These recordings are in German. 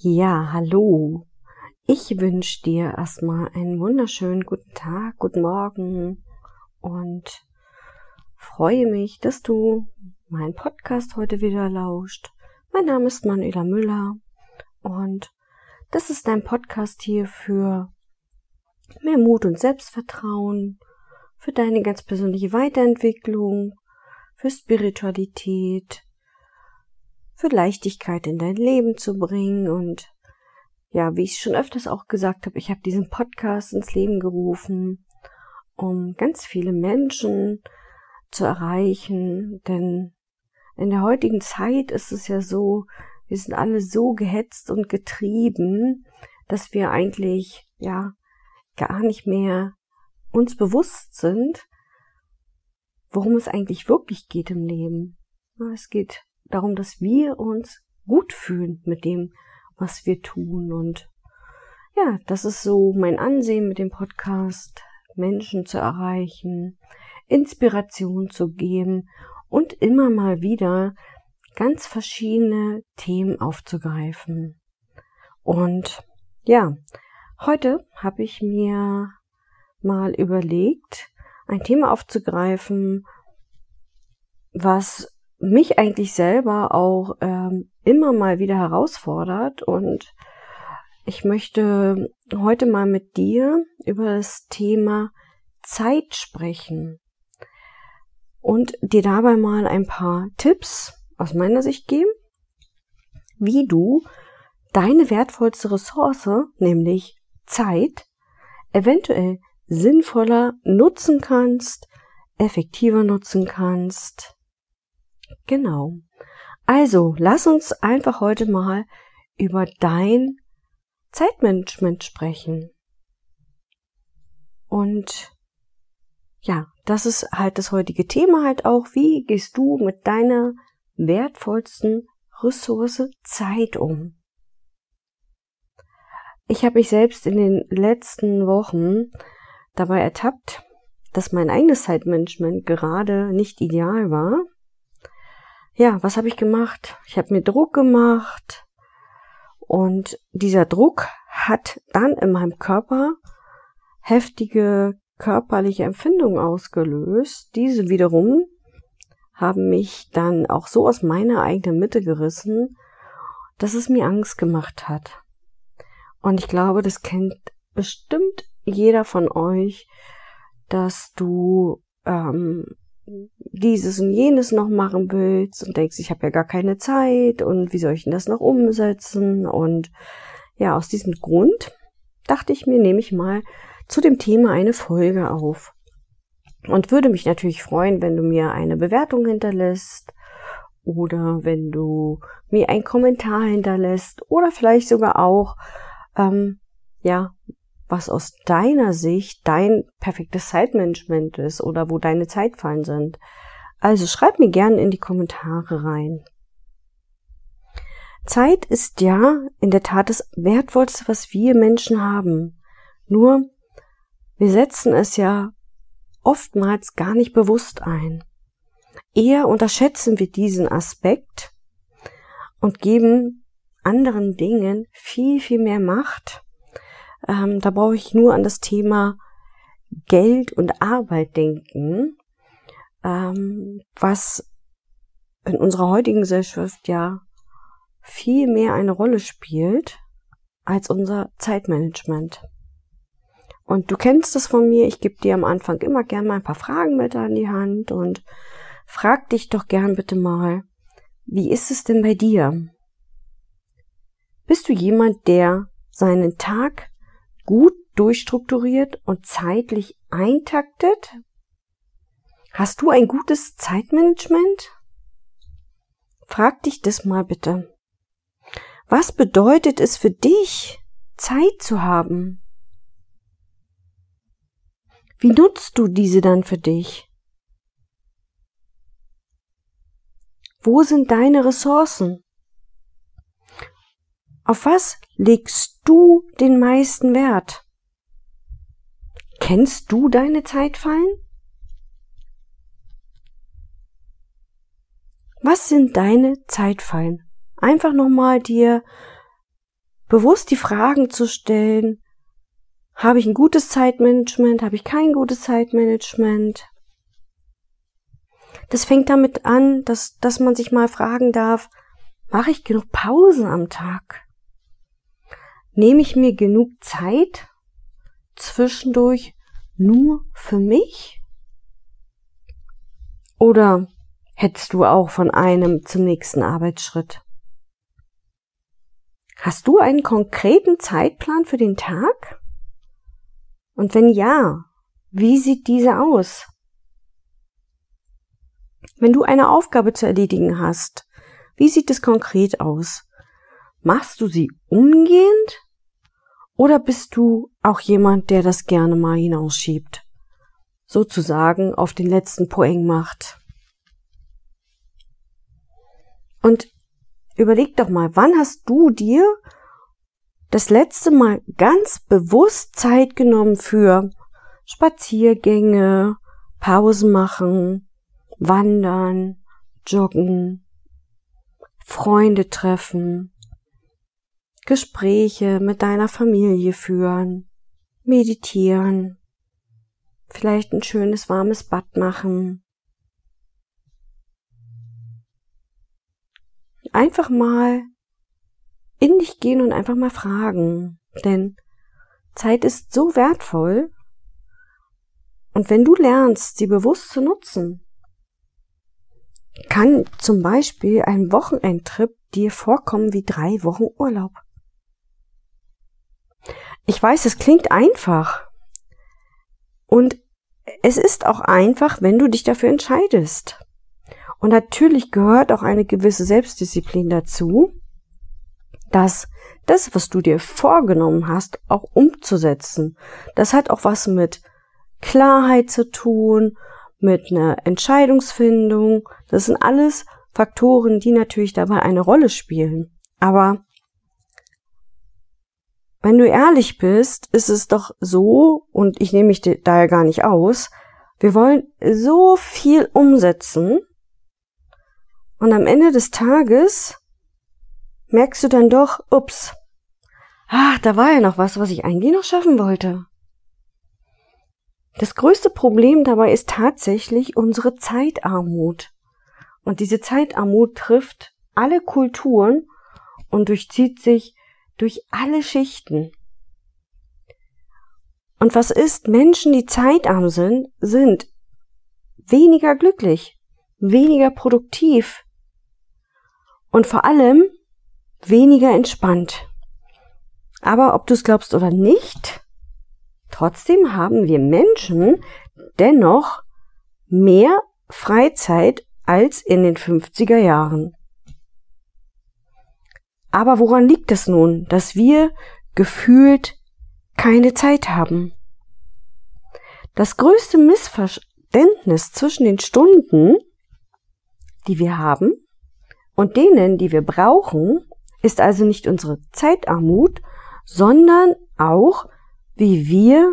Ja, hallo. Ich wünsche dir erstmal einen wunderschönen guten Tag, guten Morgen und freue mich, dass du meinen Podcast heute wieder lauscht. Mein Name ist Manuela Müller und das ist dein Podcast hier für mehr Mut und Selbstvertrauen, für deine ganz persönliche Weiterentwicklung, für Spiritualität, für Leichtigkeit in dein Leben zu bringen. Und ja, wie ich schon öfters auch gesagt habe, ich habe diesen Podcast ins Leben gerufen, um ganz viele Menschen zu erreichen. Denn in der heutigen Zeit ist es ja so, wir sind alle so gehetzt und getrieben, dass wir eigentlich ja gar nicht mehr uns bewusst sind, worum es eigentlich wirklich geht im Leben. Es geht darum, dass wir uns gut fühlen mit dem, was wir tun. Und ja, das ist so mein Ansehen mit dem Podcast, Menschen zu erreichen, Inspiration zu geben und immer mal wieder ganz verschiedene Themen aufzugreifen. Und ja, heute habe ich mir mal überlegt, ein Thema aufzugreifen, was mich eigentlich selber auch ähm, immer mal wieder herausfordert und ich möchte heute mal mit dir über das Thema Zeit sprechen und dir dabei mal ein paar Tipps aus meiner Sicht geben, wie du deine wertvollste Ressource, nämlich Zeit, eventuell sinnvoller nutzen kannst, effektiver nutzen kannst Genau. Also, lass uns einfach heute mal über dein Zeitmanagement sprechen. Und ja, das ist halt das heutige Thema halt auch. Wie gehst du mit deiner wertvollsten Ressource Zeit um? Ich habe mich selbst in den letzten Wochen dabei ertappt, dass mein eigenes Zeitmanagement gerade nicht ideal war ja, was habe ich gemacht? Ich habe mir Druck gemacht und dieser Druck hat dann in meinem Körper heftige körperliche Empfindungen ausgelöst. Diese wiederum haben mich dann auch so aus meiner eigenen Mitte gerissen, dass es mir Angst gemacht hat. Und ich glaube, das kennt bestimmt jeder von euch, dass du ähm, dieses und jenes noch machen willst und denkst, ich habe ja gar keine Zeit und wie soll ich denn das noch umsetzen? Und ja, aus diesem Grund dachte ich mir, nehme ich mal zu dem Thema eine Folge auf. Und würde mich natürlich freuen, wenn du mir eine Bewertung hinterlässt oder wenn du mir einen Kommentar hinterlässt oder vielleicht sogar auch, ähm, ja, was aus deiner Sicht dein perfektes Zeitmanagement ist oder wo deine Zeitfallen sind. Also schreib mir gerne in die Kommentare rein. Zeit ist ja in der Tat das Wertvollste, was wir Menschen haben. Nur, wir setzen es ja oftmals gar nicht bewusst ein. Eher unterschätzen wir diesen Aspekt und geben anderen Dingen viel, viel mehr Macht ähm, da brauche ich nur an das Thema Geld und Arbeit denken, ähm, was in unserer heutigen Gesellschaft ja viel mehr eine Rolle spielt als unser Zeitmanagement. Und du kennst das von mir, ich gebe dir am Anfang immer gern mal ein paar Fragen mit an die Hand und frag dich doch gern bitte mal, wie ist es denn bei dir? Bist du jemand, der seinen Tag gut durchstrukturiert und zeitlich eintaktet? Hast du ein gutes Zeitmanagement? Frag dich das mal bitte. Was bedeutet es für dich, Zeit zu haben? Wie nutzt du diese dann für dich? Wo sind deine Ressourcen? Auf was legst du den meisten Wert? Kennst du deine Zeitfallen? Was sind deine Zeitfallen? Einfach nochmal dir bewusst die Fragen zu stellen, habe ich ein gutes Zeitmanagement, habe ich kein gutes Zeitmanagement? Das fängt damit an, dass, dass man sich mal fragen darf, mache ich genug Pausen am Tag? Nehme ich mir genug Zeit zwischendurch nur für mich? Oder hättest du auch von einem zum nächsten Arbeitsschritt? Hast du einen konkreten Zeitplan für den Tag? Und wenn ja, wie sieht diese aus? Wenn du eine Aufgabe zu erledigen hast, wie sieht es konkret aus? Machst du sie umgehend oder bist du auch jemand, der das gerne mal hinausschiebt? Sozusagen auf den letzten Poeng macht. Und überleg doch mal, wann hast du dir das letzte Mal ganz bewusst Zeit genommen für Spaziergänge, Pausen machen, wandern, joggen, Freunde treffen, Gespräche mit deiner Familie führen, meditieren, vielleicht ein schönes warmes Bad machen. Einfach mal in dich gehen und einfach mal fragen, denn Zeit ist so wertvoll und wenn du lernst, sie bewusst zu nutzen, kann zum Beispiel ein Wochenendtrip dir vorkommen wie drei Wochen Urlaub. Ich weiß, es klingt einfach. Und es ist auch einfach, wenn du dich dafür entscheidest. Und natürlich gehört auch eine gewisse Selbstdisziplin dazu, dass das, was du dir vorgenommen hast, auch umzusetzen. Das hat auch was mit Klarheit zu tun, mit einer Entscheidungsfindung. Das sind alles Faktoren, die natürlich dabei eine Rolle spielen. Aber wenn du ehrlich bist, ist es doch so, und ich nehme mich da ja gar nicht aus, wir wollen so viel umsetzen und am Ende des Tages merkst du dann doch, ups, ah, da war ja noch was, was ich eigentlich noch schaffen wollte. Das größte Problem dabei ist tatsächlich unsere Zeitarmut. Und diese Zeitarmut trifft alle Kulturen und durchzieht sich durch alle Schichten. Und was ist? Menschen, die zeitarm sind, sind weniger glücklich, weniger produktiv und vor allem weniger entspannt. Aber ob du es glaubst oder nicht, trotzdem haben wir Menschen dennoch mehr Freizeit als in den 50er Jahren. Aber woran liegt es nun, dass wir gefühlt keine Zeit haben? Das größte Missverständnis zwischen den Stunden, die wir haben, und denen, die wir brauchen, ist also nicht unsere Zeitarmut, sondern auch, wie wir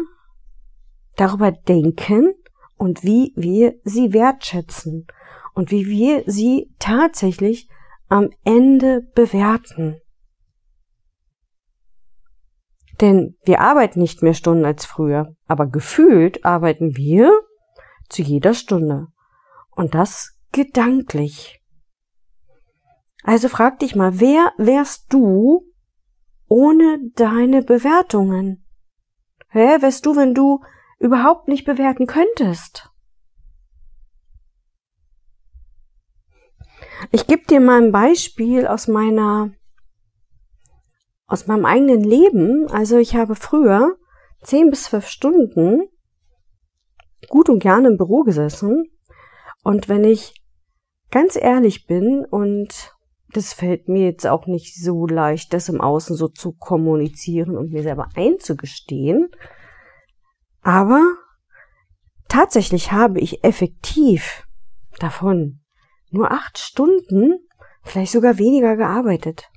darüber denken und wie wir sie wertschätzen und wie wir sie tatsächlich am Ende bewerten. Denn wir arbeiten nicht mehr Stunden als früher, aber gefühlt arbeiten wir zu jeder Stunde. Und das gedanklich. Also frag dich mal, wer wärst du ohne deine Bewertungen? Wer wärst du, wenn du überhaupt nicht bewerten könntest? Ich gebe dir mal ein Beispiel aus meiner, aus meinem eigenen Leben. Also ich habe früher zehn bis zwölf Stunden gut und gerne im Büro gesessen. Und wenn ich ganz ehrlich bin und das fällt mir jetzt auch nicht so leicht, das im Außen so zu kommunizieren und mir selber einzugestehen. Aber tatsächlich habe ich effektiv davon nur acht Stunden, vielleicht sogar weniger gearbeitet.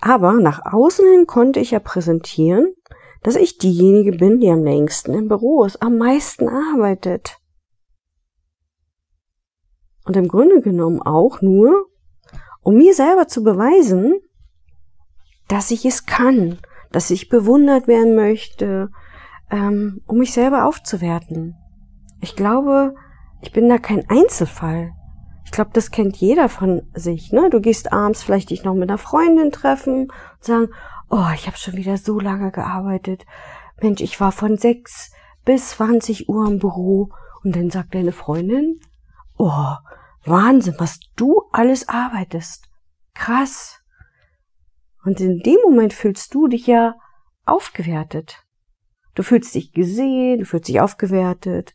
Aber nach außen hin konnte ich ja präsentieren, dass ich diejenige bin, die am längsten im Büro ist, am meisten arbeitet. Und im Grunde genommen auch nur, um mir selber zu beweisen, dass ich es kann, dass ich bewundert werden möchte, ähm, um mich selber aufzuwerten. Ich glaube, ich bin da kein Einzelfall. Ich glaube, das kennt jeder von sich. Ne? Du gehst abends vielleicht dich noch mit einer Freundin treffen und sagen, oh, ich habe schon wieder so lange gearbeitet. Mensch, ich war von sechs bis 20 Uhr im Büro. Und dann sagt deine Freundin, oh, Wahnsinn, was du alles arbeitest. Krass. Und in dem Moment fühlst du dich ja aufgewertet. Du fühlst dich gesehen, du fühlst dich aufgewertet.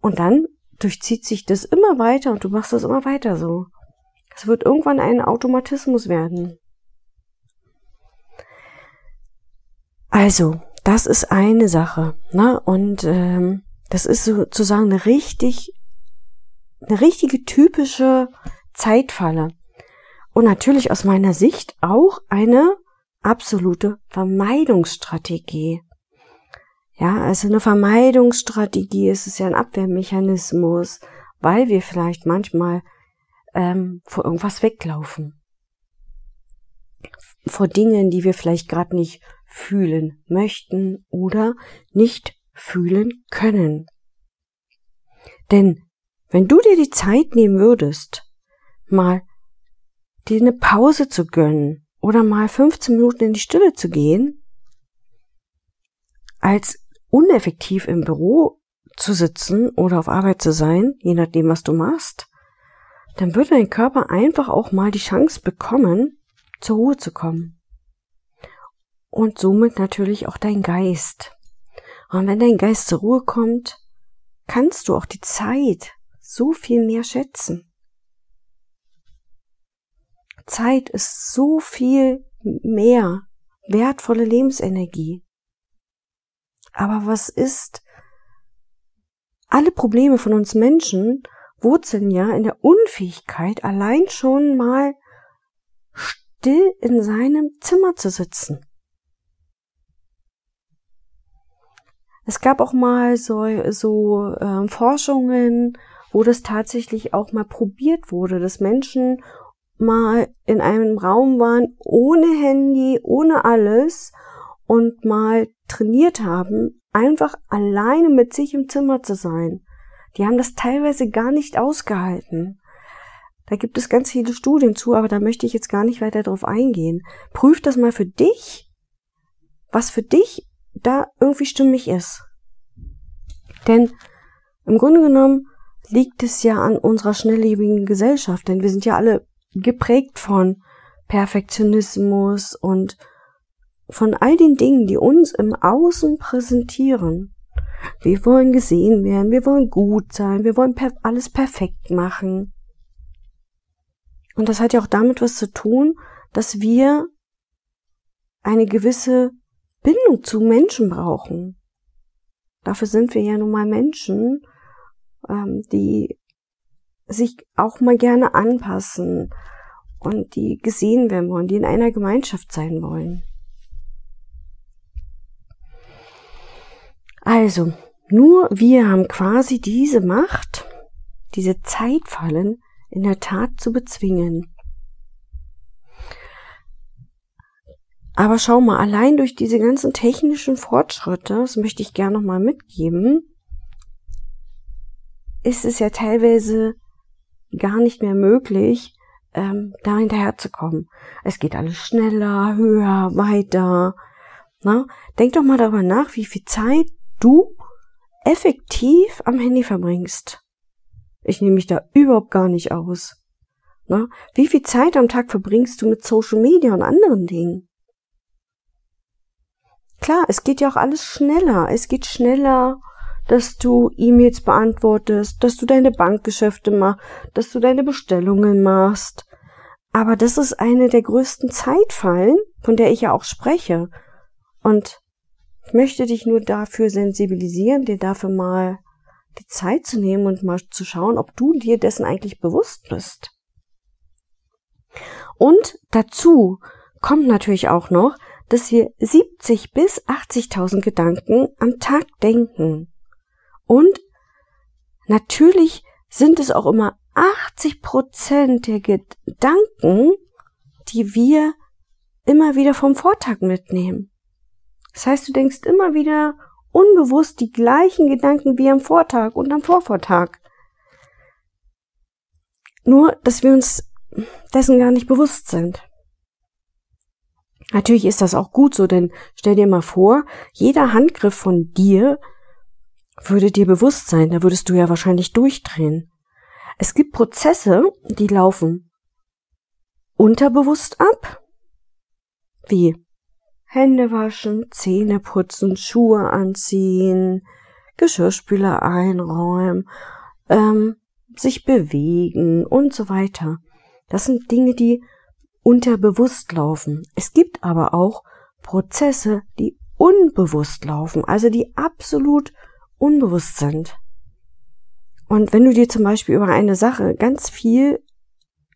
Und dann durchzieht sich das immer weiter und du machst das immer weiter so. Es wird irgendwann ein Automatismus werden. Also, das ist eine Sache. Ne? Und ähm, das ist sozusagen eine richtig, eine richtige typische Zeitfalle. Und natürlich aus meiner Sicht auch eine absolute Vermeidungsstrategie. Ja, also eine Vermeidungsstrategie ist es ja ein Abwehrmechanismus, weil wir vielleicht manchmal ähm, vor irgendwas weglaufen. Vor Dingen, die wir vielleicht gerade nicht fühlen möchten oder nicht fühlen können. Denn wenn du dir die Zeit nehmen würdest, mal dir eine Pause zu gönnen oder mal 15 Minuten in die Stille zu gehen, als uneffektiv im Büro zu sitzen oder auf Arbeit zu sein, je nachdem, was du machst, dann würde dein Körper einfach auch mal die Chance bekommen, zur Ruhe zu kommen. Und somit natürlich auch dein Geist. Und wenn dein Geist zur Ruhe kommt, kannst du auch die Zeit so viel mehr schätzen. Zeit ist so viel mehr wertvolle Lebensenergie. Aber was ist? Alle Probleme von uns Menschen wurzeln ja in der Unfähigkeit, allein schon mal still in seinem Zimmer zu sitzen. Es gab auch mal so, so äh, Forschungen, wo das tatsächlich auch mal probiert wurde, dass Menschen mal in einem Raum waren ohne Handy, ohne alles und mal trainiert haben, einfach alleine mit sich im Zimmer zu sein. Die haben das teilweise gar nicht ausgehalten. Da gibt es ganz viele Studien zu, aber da möchte ich jetzt gar nicht weiter drauf eingehen. Prüf das mal für dich, was für dich da irgendwie stimmig ist. Denn im Grunde genommen liegt es ja an unserer schnelllebigen Gesellschaft, denn wir sind ja alle geprägt von Perfektionismus und von all den Dingen, die uns im Außen präsentieren. Wir wollen gesehen werden, wir wollen gut sein, wir wollen alles perfekt machen. Und das hat ja auch damit was zu tun, dass wir eine gewisse Bindung zu Menschen brauchen. Dafür sind wir ja nun mal Menschen, ähm, die sich auch mal gerne anpassen und die gesehen werden wollen, die in einer Gemeinschaft sein wollen. Also, nur wir haben quasi diese Macht, diese Zeitfallen in der Tat zu bezwingen. Aber schau mal, allein durch diese ganzen technischen Fortschritte, das möchte ich gerne nochmal mitgeben, ist es ja teilweise gar nicht mehr möglich, ähm, da hinterherzukommen. Es geht alles schneller, höher, weiter. Na? Denk doch mal darüber nach, wie viel Zeit du effektiv am Handy verbringst. Ich nehme mich da überhaupt gar nicht aus. Na, wie viel Zeit am Tag verbringst du mit Social Media und anderen Dingen? Klar, es geht ja auch alles schneller. Es geht schneller, dass du E-Mails beantwortest, dass du deine Bankgeschäfte machst, dass du deine Bestellungen machst. Aber das ist eine der größten Zeitfallen, von der ich ja auch spreche. Und ich möchte dich nur dafür sensibilisieren, dir dafür mal die Zeit zu nehmen und mal zu schauen, ob du dir dessen eigentlich bewusst bist. Und dazu kommt natürlich auch noch, dass wir 70 bis 80.000 Gedanken am Tag denken. Und natürlich sind es auch immer 80 Prozent der Gedanken, die wir immer wieder vom Vortag mitnehmen. Das heißt, du denkst immer wieder unbewusst die gleichen Gedanken wie am Vortag und am Vorvortag. Nur, dass wir uns dessen gar nicht bewusst sind. Natürlich ist das auch gut so, denn stell dir mal vor, jeder Handgriff von dir würde dir bewusst sein, da würdest du ja wahrscheinlich durchdrehen. Es gibt Prozesse, die laufen unterbewusst ab, wie Hände waschen, Zähne putzen, Schuhe anziehen, Geschirrspüler einräumen, ähm, sich bewegen und so weiter. Das sind Dinge, die unterbewusst laufen. Es gibt aber auch Prozesse, die unbewusst laufen, also die absolut unbewusst sind. Und wenn du dir zum Beispiel über eine Sache ganz viel,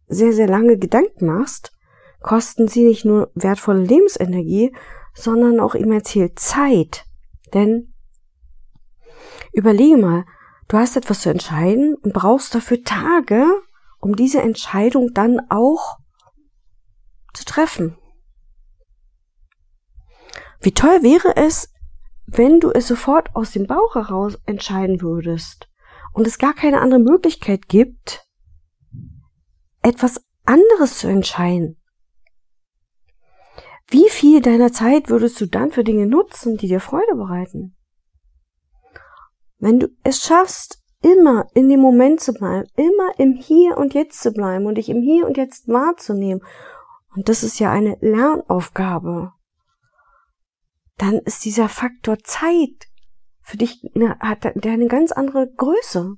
sehr, sehr lange Gedanken machst, kosten sie nicht nur wertvolle Lebensenergie, sondern auch immens viel Zeit. Denn überlege mal, du hast etwas zu entscheiden und brauchst dafür Tage, um diese Entscheidung dann auch zu treffen. Wie toll wäre es, wenn du es sofort aus dem Bauch heraus entscheiden würdest und es gar keine andere Möglichkeit gibt, etwas anderes zu entscheiden. Wie viel deiner Zeit würdest du dann für Dinge nutzen, die dir Freude bereiten? Wenn du es schaffst, immer in dem Moment zu bleiben, immer im Hier und Jetzt zu bleiben und dich im Hier und Jetzt wahrzunehmen, und das ist ja eine Lernaufgabe, dann ist dieser Faktor Zeit für dich, eine, hat der eine ganz andere Größe.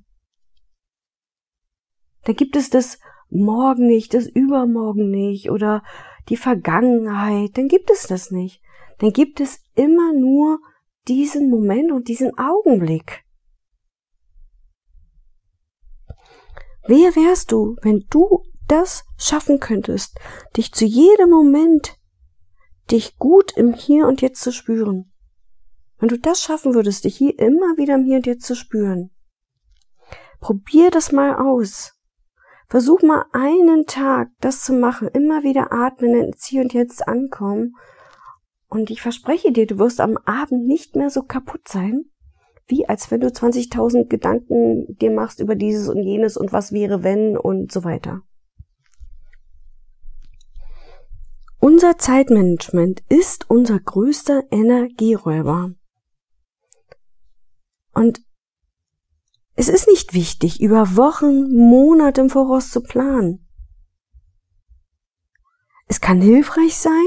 Da gibt es das Morgen nicht, das Übermorgen nicht oder die Vergangenheit, dann gibt es das nicht. Dann gibt es immer nur diesen Moment und diesen Augenblick. Wer wärst du, wenn du das schaffen könntest, dich zu jedem Moment, dich gut im Hier und Jetzt zu spüren? Wenn du das schaffen würdest, dich hier immer wieder im Hier und Jetzt zu spüren, probier das mal aus. Versuch mal einen Tag das zu machen, immer wieder atmen, ins Hier und Jetzt ankommen. Und ich verspreche dir, du wirst am Abend nicht mehr so kaputt sein, wie als wenn du 20.000 Gedanken dir machst über dieses und jenes und was wäre wenn und so weiter. Unser Zeitmanagement ist unser größter Energieräuber. Und es ist nicht wichtig, über Wochen, Monate im Voraus zu planen. Es kann hilfreich sein,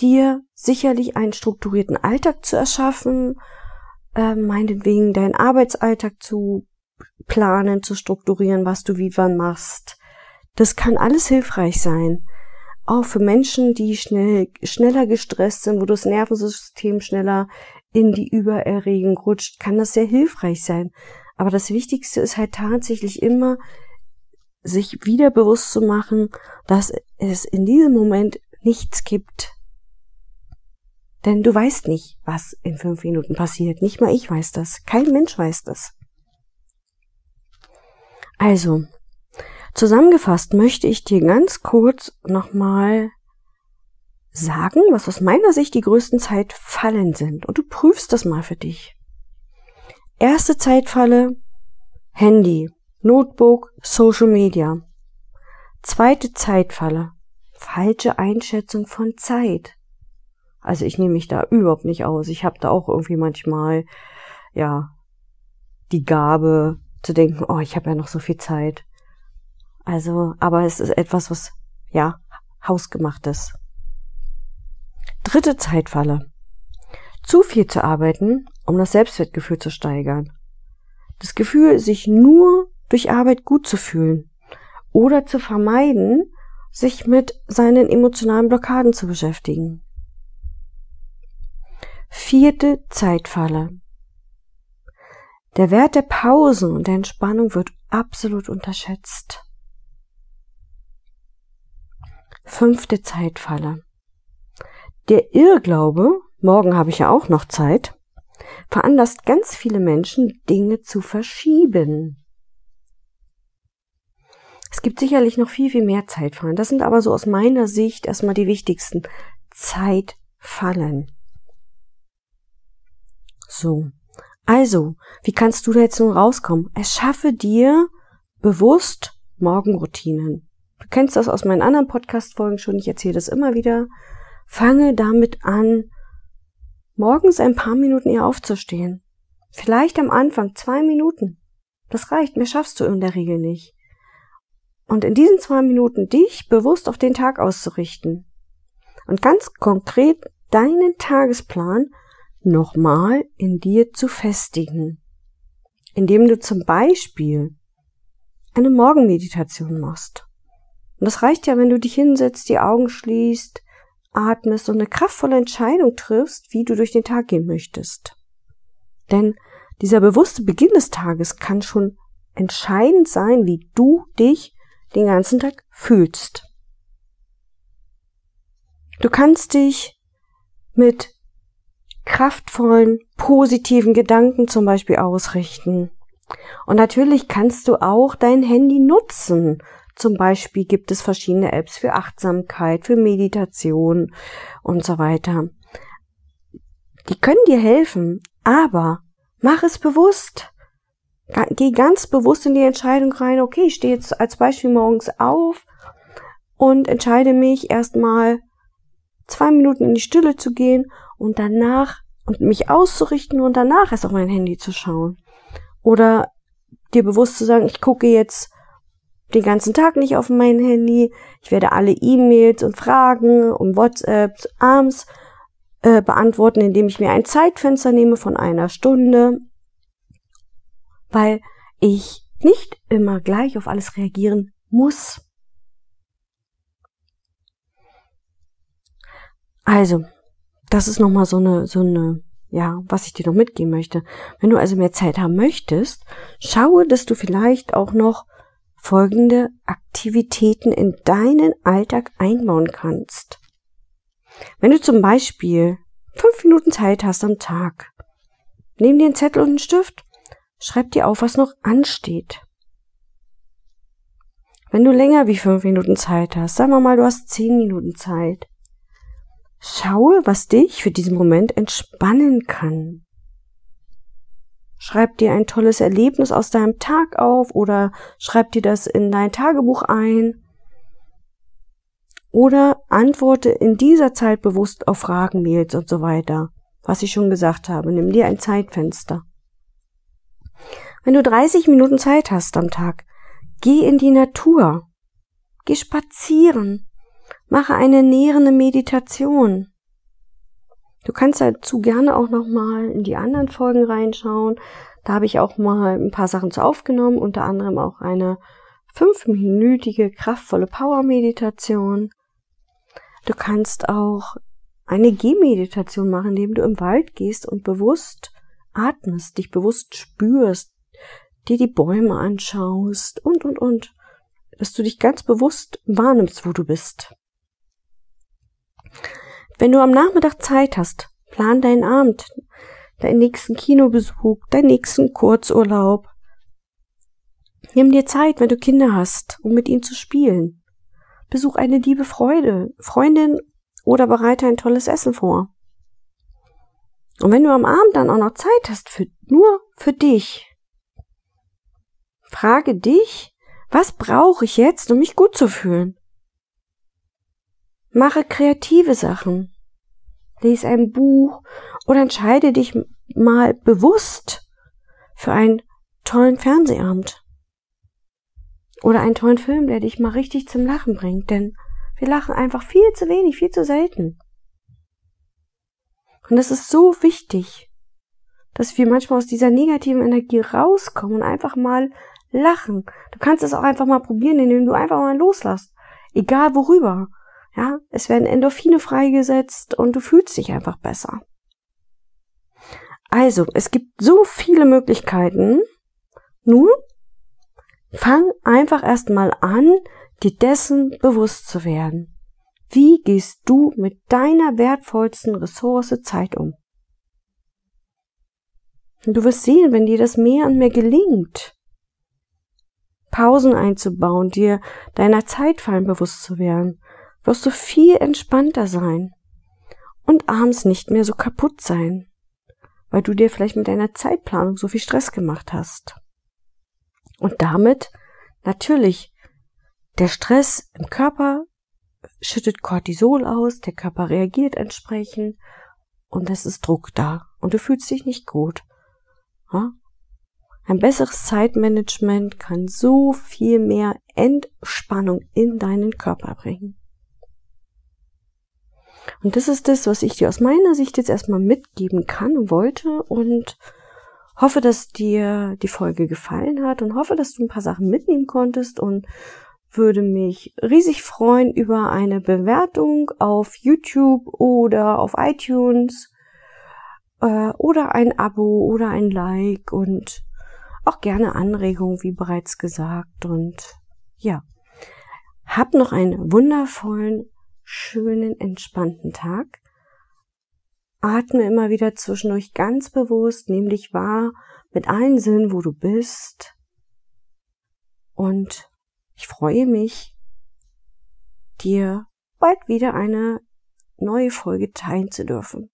dir sicherlich einen strukturierten Alltag zu erschaffen, äh, meinetwegen deinen Arbeitsalltag zu planen, zu strukturieren, was du wie wann machst. Das kann alles hilfreich sein. Auch für Menschen, die schnell, schneller gestresst sind, wo das Nervensystem schneller in die Übererregung rutscht, kann das sehr hilfreich sein. Aber das Wichtigste ist halt tatsächlich immer, sich wieder bewusst zu machen, dass es in diesem Moment nichts gibt. Denn du weißt nicht, was in fünf Minuten passiert. Nicht mal ich weiß das. Kein Mensch weiß das. Also, zusammengefasst möchte ich dir ganz kurz nochmal sagen, was aus meiner Sicht die größten Zeitfallen sind. Und du prüfst das mal für dich. Erste Zeitfalle Handy, Notebook, Social Media. Zweite Zeitfalle falsche Einschätzung von Zeit. Also ich nehme mich da überhaupt nicht aus. Ich habe da auch irgendwie manchmal ja die Gabe zu denken, oh, ich habe ja noch so viel Zeit. Also, aber es ist etwas, was ja hausgemacht ist. Dritte Zeitfalle. Zu viel zu arbeiten, um das Selbstwertgefühl zu steigern. Das Gefühl, sich nur durch Arbeit gut zu fühlen oder zu vermeiden, sich mit seinen emotionalen Blockaden zu beschäftigen. Vierte Zeitfalle. Der Wert der Pausen und der Entspannung wird absolut unterschätzt. Fünfte Zeitfalle. Der Irrglaube, morgen habe ich ja auch noch Zeit, veranlasst ganz viele Menschen, Dinge zu verschieben. Es gibt sicherlich noch viel, viel mehr Zeitfallen. Das sind aber so aus meiner Sicht erstmal die wichtigsten Zeitfallen. So. Also, wie kannst du da jetzt nun rauskommen? Erschaffe dir bewusst Morgenroutinen. Du kennst das aus meinen anderen Podcast-Folgen schon, ich erzähle das immer wieder. Fange damit an, morgens ein paar Minuten eher aufzustehen. Vielleicht am Anfang zwei Minuten. Das reicht, mehr schaffst du in der Regel nicht. Und in diesen zwei Minuten dich bewusst auf den Tag auszurichten. Und ganz konkret deinen Tagesplan nochmal in dir zu festigen. Indem du zum Beispiel eine Morgenmeditation machst. Und das reicht ja, wenn du dich hinsetzt, die Augen schließt, atmest und eine kraftvolle Entscheidung triffst, wie du durch den Tag gehen möchtest. Denn dieser bewusste Beginn des Tages kann schon entscheidend sein, wie du dich den ganzen Tag fühlst. Du kannst dich mit kraftvollen, positiven Gedanken zum Beispiel ausrichten. Und natürlich kannst du auch dein Handy nutzen. Zum Beispiel gibt es verschiedene Apps für Achtsamkeit, für Meditation und so weiter. Die können dir helfen, aber mach es bewusst. Geh ganz bewusst in die Entscheidung rein, okay, ich stehe jetzt als Beispiel morgens auf und entscheide mich erstmal zwei Minuten in die Stille zu gehen und danach und mich auszurichten und danach erst auf mein Handy zu schauen. Oder dir bewusst zu sagen, ich gucke jetzt den ganzen Tag nicht auf mein Handy, ich werde alle E-Mails und Fragen und WhatsApps abends äh, beantworten, indem ich mir ein Zeitfenster nehme von einer Stunde, weil ich nicht immer gleich auf alles reagieren muss. Also, das ist nochmal so eine, so eine, ja, was ich dir noch mitgeben möchte. Wenn du also mehr Zeit haben möchtest, schaue, dass du vielleicht auch noch folgende Aktivitäten in deinen Alltag einbauen kannst. Wenn du zum Beispiel fünf Minuten Zeit hast am Tag, nimm dir einen Zettel und einen Stift, schreib dir auf, was noch ansteht. Wenn du länger wie fünf Minuten Zeit hast, sagen wir mal, du hast zehn Minuten Zeit, Schaue, was dich für diesen Moment entspannen kann. Schreib dir ein tolles Erlebnis aus deinem Tag auf oder schreib dir das in dein Tagebuch ein. Oder antworte in dieser Zeit bewusst auf Fragen, Mails und so weiter. Was ich schon gesagt habe, nimm dir ein Zeitfenster. Wenn du 30 Minuten Zeit hast am Tag, geh in die Natur. Geh spazieren. Mache eine nährende Meditation. Du kannst dazu gerne auch nochmal in die anderen Folgen reinschauen. Da habe ich auch mal ein paar Sachen zu aufgenommen, unter anderem auch eine fünfminütige kraftvolle Power-Meditation. Du kannst auch eine Gehmeditation machen, indem du im Wald gehst und bewusst atmest, dich bewusst spürst, dir die Bäume anschaust und, und, und. Dass du dich ganz bewusst wahrnimmst, wo du bist. Wenn du am Nachmittag Zeit hast, plan deinen Abend, deinen nächsten Kinobesuch, deinen nächsten Kurzurlaub. Nimm dir Zeit, wenn du Kinder hast, um mit ihnen zu spielen. Besuch eine liebe Freude, Freundin oder bereite ein tolles Essen vor. Und wenn du am Abend dann auch noch Zeit hast für, nur für dich, frage dich, was brauche ich jetzt, um mich gut zu fühlen? Mache kreative Sachen. Lies ein Buch oder entscheide dich mal bewusst für einen tollen Fernsehabend. Oder einen tollen Film, der dich mal richtig zum Lachen bringt, denn wir lachen einfach viel zu wenig, viel zu selten. Und es ist so wichtig, dass wir manchmal aus dieser negativen Energie rauskommen und einfach mal lachen. Du kannst es auch einfach mal probieren, indem du einfach mal loslässt. Egal worüber. Ja, es werden Endorphine freigesetzt und du fühlst dich einfach besser. Also, es gibt so viele Möglichkeiten. Nur fang einfach erstmal an, dir dessen bewusst zu werden. Wie gehst du mit deiner wertvollsten Ressource Zeit um? Du wirst sehen, wenn dir das mehr und mehr gelingt, Pausen einzubauen, dir deiner Zeitfallen bewusst zu werden, wirst du viel entspannter sein und abends nicht mehr so kaputt sein, weil du dir vielleicht mit deiner Zeitplanung so viel Stress gemacht hast. Und damit natürlich der Stress im Körper schüttet Cortisol aus, der Körper reagiert entsprechend und es ist Druck da und du fühlst dich nicht gut. Ein besseres Zeitmanagement kann so viel mehr Entspannung in deinen Körper bringen. Und das ist das, was ich dir aus meiner Sicht jetzt erstmal mitgeben kann und wollte und hoffe, dass dir die Folge gefallen hat und hoffe, dass du ein paar Sachen mitnehmen konntest und würde mich riesig freuen über eine Bewertung auf YouTube oder auf iTunes äh, oder ein Abo oder ein Like und auch gerne Anregungen, wie bereits gesagt. Und ja, hab noch einen wundervollen, schönen, entspannten Tag. Atme immer wieder zwischendurch ganz bewusst, nimm dich wahr mit allen Sinnen, wo du bist. Und ich freue mich, dir bald wieder eine neue Folge teilen zu dürfen.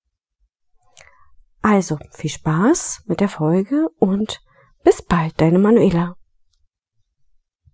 Also, viel Spaß mit der Folge und bis bald, deine Manuela.